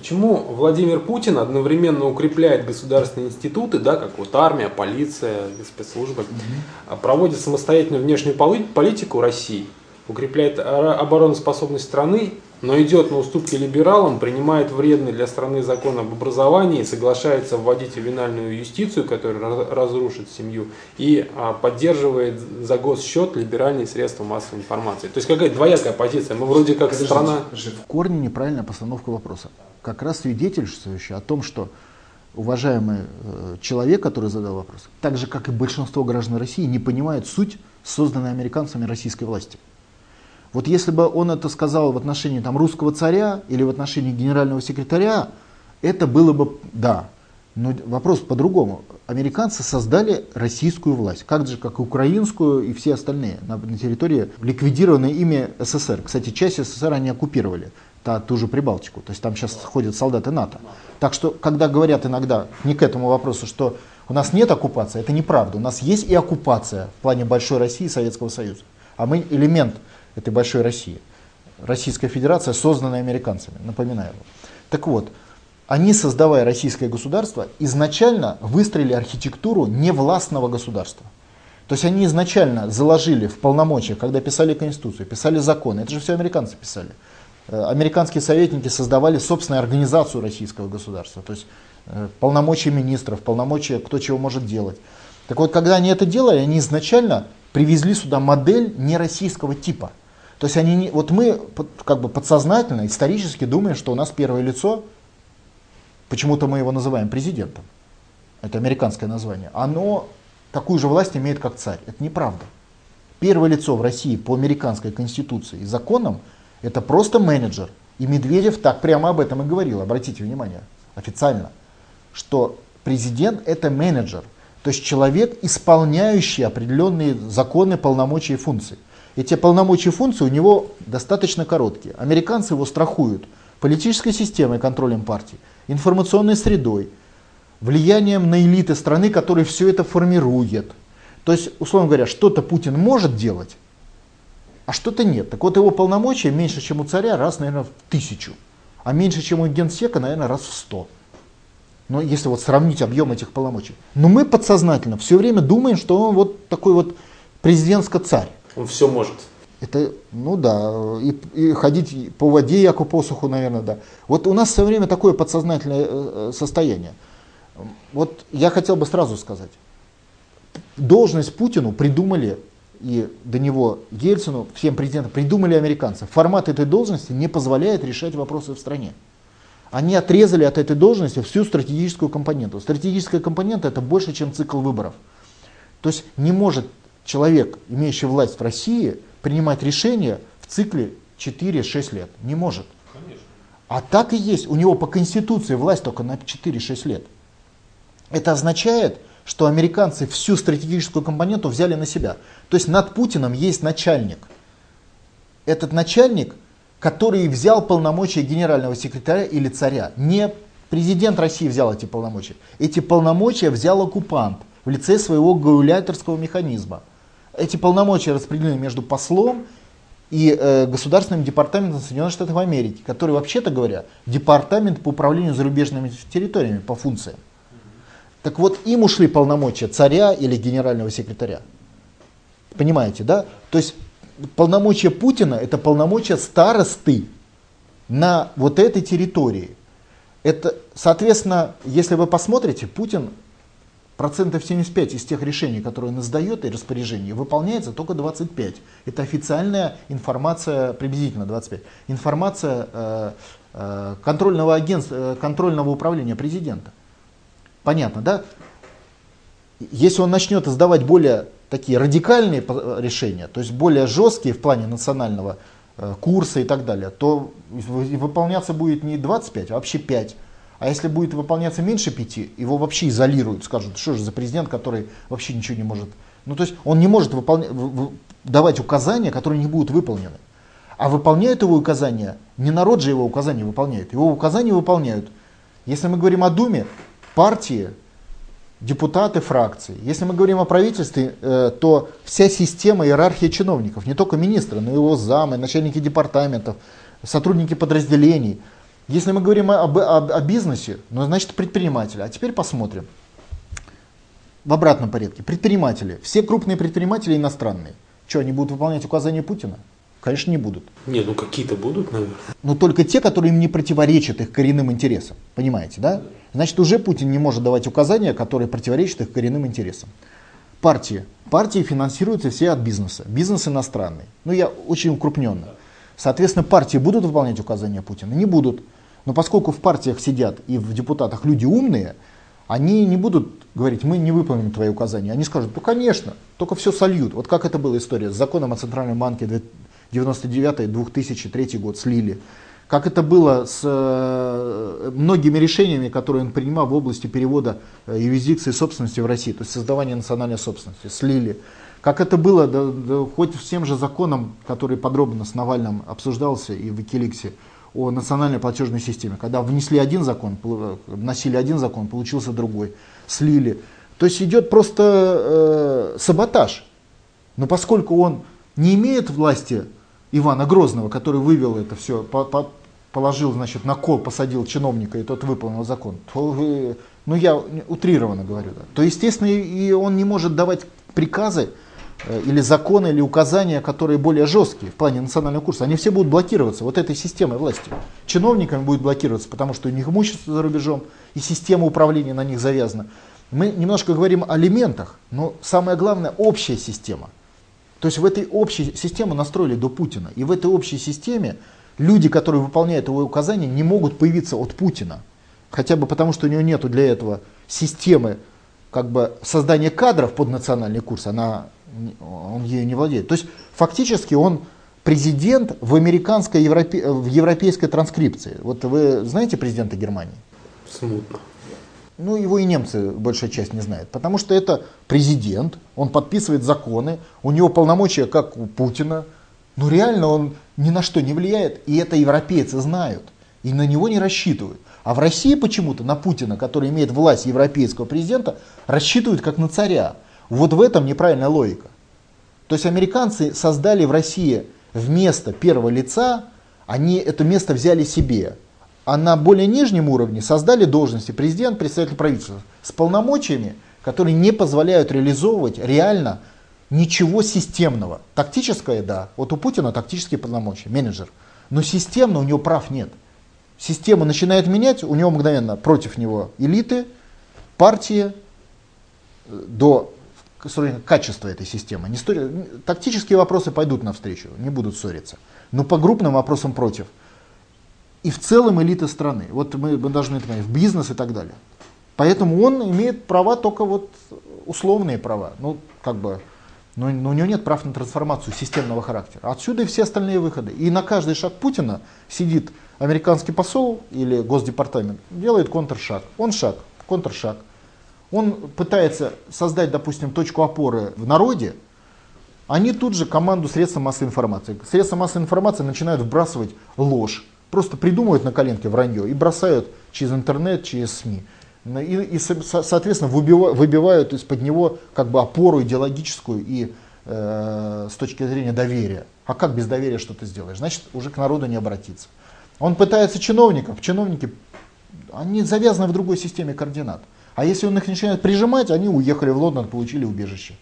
почему Владимир Путин одновременно укрепляет государственные институты, да, как вот армия, полиция, спецслужбы, mm-hmm. проводит самостоятельную внешнюю политику России, укрепляет обороноспособность страны, но идет на уступки либералам, принимает вредный для страны закон об образовании, соглашается вводить ювенальную юстицию, которая разрушит семью, и а, поддерживает за госсчет либеральные средства массовой информации. То есть какая-то двоякая позиция. Мы вроде как Подожди, страна... В корне неправильная постановка вопроса. Как раз свидетельствующая о том, что уважаемый э, человек, который задал вопрос, так же как и большинство граждан России, не понимает суть созданной американцами российской власти. Вот если бы он это сказал в отношении там, русского царя или в отношении генерального секретаря, это было бы да. Но вопрос по-другому. Американцы создали российскую власть, как же, как и украинскую и все остальные на, на территории ликвидированной ими СССР. Кстати, часть СССР они оккупировали, та, ту же Прибалтику. То есть там сейчас ходят солдаты НАТО. Так что, когда говорят иногда, не к этому вопросу, что у нас нет оккупации, это неправда. У нас есть и оккупация в плане большой России и Советского Союза. А мы элемент этой большой России. Российская Федерация, созданная американцами, напоминаю. Так вот, они, создавая российское государство, изначально выстроили архитектуру невластного государства. То есть они изначально заложили в полномочия, когда писали Конституцию, писали законы, это же все американцы писали. Э, американские советники создавали собственную организацию российского государства, то есть э, полномочия министров, полномочия, кто чего может делать. Так вот, когда они это делали, они изначально привезли сюда модель нероссийского типа. То есть они не, вот мы как бы подсознательно, исторически думаем, что у нас первое лицо, почему-то мы его называем президентом, это американское название, оно такую же власть имеет, как царь. Это неправда. Первое лицо в России по американской конституции и законам это просто менеджер. И Медведев так прямо об этом и говорил, обратите внимание, официально, что президент это менеджер, то есть человек, исполняющий определенные законы, полномочия и функции. Эти полномочия и функции у него достаточно короткие. Американцы его страхуют политической системой, контролем партии, информационной средой, влиянием на элиты страны, которые все это формируют. То есть, условно говоря, что-то Путин может делать, а что-то нет. Так вот, его полномочия меньше, чем у царя, раз, наверное, в тысячу. А меньше, чем у генсека, наверное, раз в сто. Но если вот сравнить объем этих полномочий. Но мы подсознательно все время думаем, что он вот такой вот президентско-царь. Он все может. Это, ну да, и, и ходить по воде, яку посуху, наверное, да. Вот у нас все время такое подсознательное э, э, состояние. Вот я хотел бы сразу сказать. Должность Путину придумали, и до него Ельцину, всем президентам, придумали американцы. Формат этой должности не позволяет решать вопросы в стране. Они отрезали от этой должности всю стратегическую компоненту. Стратегическая компонента это больше, чем цикл выборов. То есть не может человек, имеющий власть в России, принимать решения в цикле 4-6 лет. Не может. Конечно. А так и есть. У него по Конституции власть только на 4-6 лет. Это означает, что американцы всю стратегическую компоненту взяли на себя. То есть над Путиным есть начальник. Этот начальник, который взял полномочия генерального секретаря или царя. Не президент России взял эти полномочия. Эти полномочия взял оккупант в лице своего гауляйтерского механизма эти полномочия распределены между послом и э, Государственным департаментом Соединенных Штатов Америки, который, вообще-то говоря, департамент по управлению зарубежными территориями по функциям. Так вот, им ушли полномочия царя или генерального секретаря. Понимаете, да? То есть полномочия Путина это полномочия старосты на вот этой территории. Это, соответственно, если вы посмотрите, Путин процентов 75 из тех решений, которые он издает и распоряжений, выполняется только 25. Это официальная информация, приблизительно 25. Информация э, э, контрольного агентства, э, контрольного управления президента. Понятно, да? Если он начнет издавать более такие радикальные решения, то есть более жесткие в плане национального курса и так далее, то выполняться будет не 25, а вообще 5. А если будет выполняться меньше пяти, его вообще изолируют, скажут, что же за президент, который вообще ничего не может. Ну, то есть он не может выполня... давать указания, которые не будут выполнены. А выполняют его указания, не народ же его указания выполняет, его указания выполняют. Если мы говорим о Думе, партии, депутаты фракции. Если мы говорим о правительстве, э, то вся система иерархии чиновников, не только министры, но и его замы, начальники департаментов, сотрудники подразделений – Если мы говорим об, об, о бизнесе, ну, значит, предприниматели. А теперь посмотрим. В обратном порядке. Предприниматели. Все крупные предприниматели иностранные. Что, они будут выполнять указания Путина? Конечно, не будут. Не, ну какие-то будут, наверное. Но только те, которые им не противоречат их коренным интересам. Понимаете, да? Значит, уже Путин не может давать указания, которые противоречат их коренным интересам. Партии. Партии финансируются все от бизнеса. Бизнес иностранный. Ну, я очень укрупненно. Соответственно, партии будут выполнять указания Путина? Не будут. Но поскольку в партиях сидят и в депутатах люди умные, они не будут говорить, мы не выполним твои указания. Они скажут, ну конечно, только все сольют. Вот как это была история с законом о Центральном банке 99-2003 год слили. Как это было с э, многими решениями, которые он принимал в области перевода э, юрисдикции собственности в России, то есть создавания национальной собственности, слили. Как это было, да, да, хоть всем же законам, который подробно с Навальным обсуждался и в Викиликсе, о национальной платежной системе. Когда внесли один закон, вносили один закон, получился другой, слили. То есть идет просто э, саботаж. Но поскольку он не имеет власти Ивана Грозного, который вывел это все, по, по, положил значит, на кол, посадил чиновника, и тот выполнил закон, то, ну я утрированно говорю, да, то естественно и он не может давать приказы Э, или законы, или указания, которые более жесткие в плане национального курса, они все будут блокироваться вот этой системой власти. Чиновниками будет блокироваться, потому что у них имущество за рубежом, и система управления на них завязана. Мы немножко говорим о элементах, но самое главное общая система. То есть в этой общей системе настроили до Путина. И в этой общей системе люди, которые выполняют его указания, не могут появиться от Путина. Хотя бы потому, что у него нет для этого системы как бы создания кадров под национальный курс. Она он ею не владеет. То есть фактически он президент в американской, европе, в европейской транскрипции. Вот вы знаете президента Германии? Смутно. Ну, его и немцы большая часть не знает. Потому что это президент, он подписывает законы, у него полномочия, как у Путина. Но реально он ни на что не влияет, и это европейцы знают. И на него не рассчитывают. А в России почему-то на Путина, который имеет власть европейского президента, рассчитывают как на царя. Вот в этом неправильная логика. То есть американцы создали в России вместо первого лица, они это место взяли себе. А на более нижнем уровне создали должности президент, представитель правительства с полномочиями, которые не позволяют реализовывать реально ничего системного. Тактическое, да. Вот у Путина тактические полномочия, менеджер. Но системно у него прав нет. Система начинает менять, у него мгновенно против него элиты, партии, э, до качество этой системы. Не стори... Тактические вопросы пойдут навстречу, не будут ссориться. Но по крупным вопросам против. И в целом элита страны. Вот мы, мы должны это понять, в бизнес и так далее. Поэтому он имеет права только вот условные права. Ну, как бы, но, но у него нет прав на трансформацию системного характера. Отсюда и все остальные выходы. И на каждый шаг Путина сидит американский посол или госдепартамент, делает контршаг. Он шаг, контршаг он пытается создать, допустим, точку опоры в народе, они тут же команду средств массовой информации. Средства массовой информации начинают вбрасывать ложь, просто придумывают на коленке вранье и бросают через интернет, через СМИ. И, и соответственно, выбивают из-под него как бы опору идеологическую и э, с точки зрения доверия. А как без доверия что ты сделаешь? Значит, уже к народу не обратиться. Он пытается чиновников, чиновники, они завязаны в другой системе координат. А если он их начинает прижимать, они уехали в Лондон, получили убежище.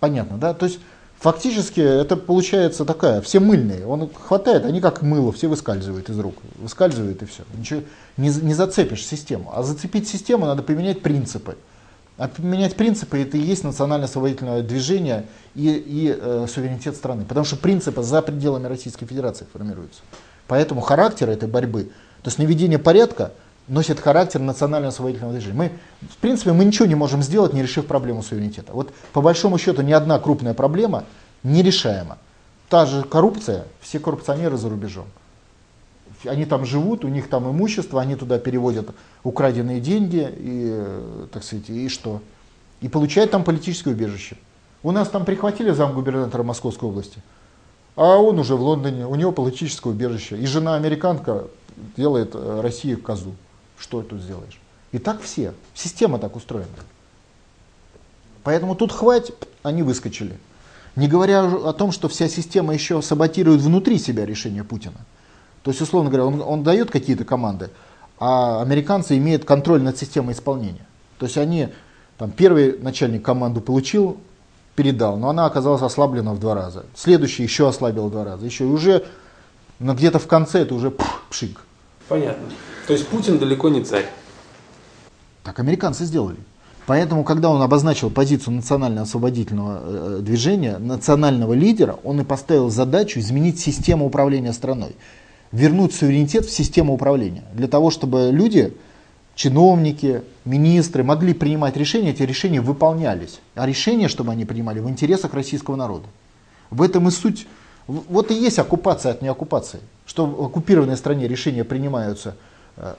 Понятно, да? То есть фактически это получается такая, все мыльные. Он хватает, они как мыло, все выскальзывают из рук. Выскальзывают и все. Ничего, не, не зацепишь систему. А зацепить систему надо поменять принципы. А поменять принципы это и есть национально-освободительное движение и, и э, суверенитет страны. Потому что принципы за пределами Российской Федерации формируются. Поэтому характер этой борьбы, то есть наведение порядка, носит характер национально-освободительного движения. Мы, в принципе, мы ничего не можем сделать, не решив проблему суверенитета. Вот по большому счету ни одна крупная проблема нерешаема. Та же коррупция, все коррупционеры за рубежом. Они там живут, у них там имущество, они туда переводят украденные деньги и, так сказать, и что? И получают там политическое убежище. У нас там прихватили замгубернатора Московской области, а он уже в Лондоне, у него политическое убежище. И жена американка делает э, Россию козу. Что тут сделаешь? И так все. Система так устроена. Поэтому тут хватит, они выскочили. Не говоря о том, что вся система еще саботирует внутри себя решение Путина. То есть, условно говоря, он, он дает какие-то команды, а американцы имеют контроль над системой исполнения. То есть они, там, первый начальник команду получил, передал, но она оказалась ослаблена в два раза. Следующий еще ослабил в два раза. Еще и уже но где-то в конце это уже пшик. Понятно. То есть Путин далеко не царь. Так американцы сделали. Поэтому, когда он обозначил позицию национально-освободительного э, движения, национального лидера, он и поставил задачу изменить систему управления страной, вернуть суверенитет в систему управления, для того, чтобы люди, чиновники, министры могли принимать решения, эти решения выполнялись, а решения, чтобы они принимали в интересах российского народа. В этом и суть. Вот и есть оккупация от неоккупации, что в оккупированной стране решения принимаются э,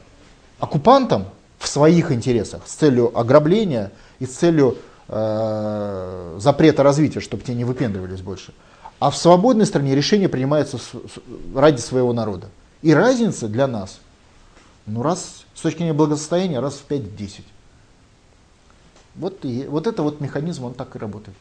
оккупантом, в своих интересах с целью ограбления и с целью э, запрета развития, чтобы те не выпендривались больше. А в свободной стране решение принимается с, с, ради своего народа. И разница для нас, ну раз с точки зрения благосостояния, раз в 5-10. Вот, и, вот это вот механизм, он так и работает.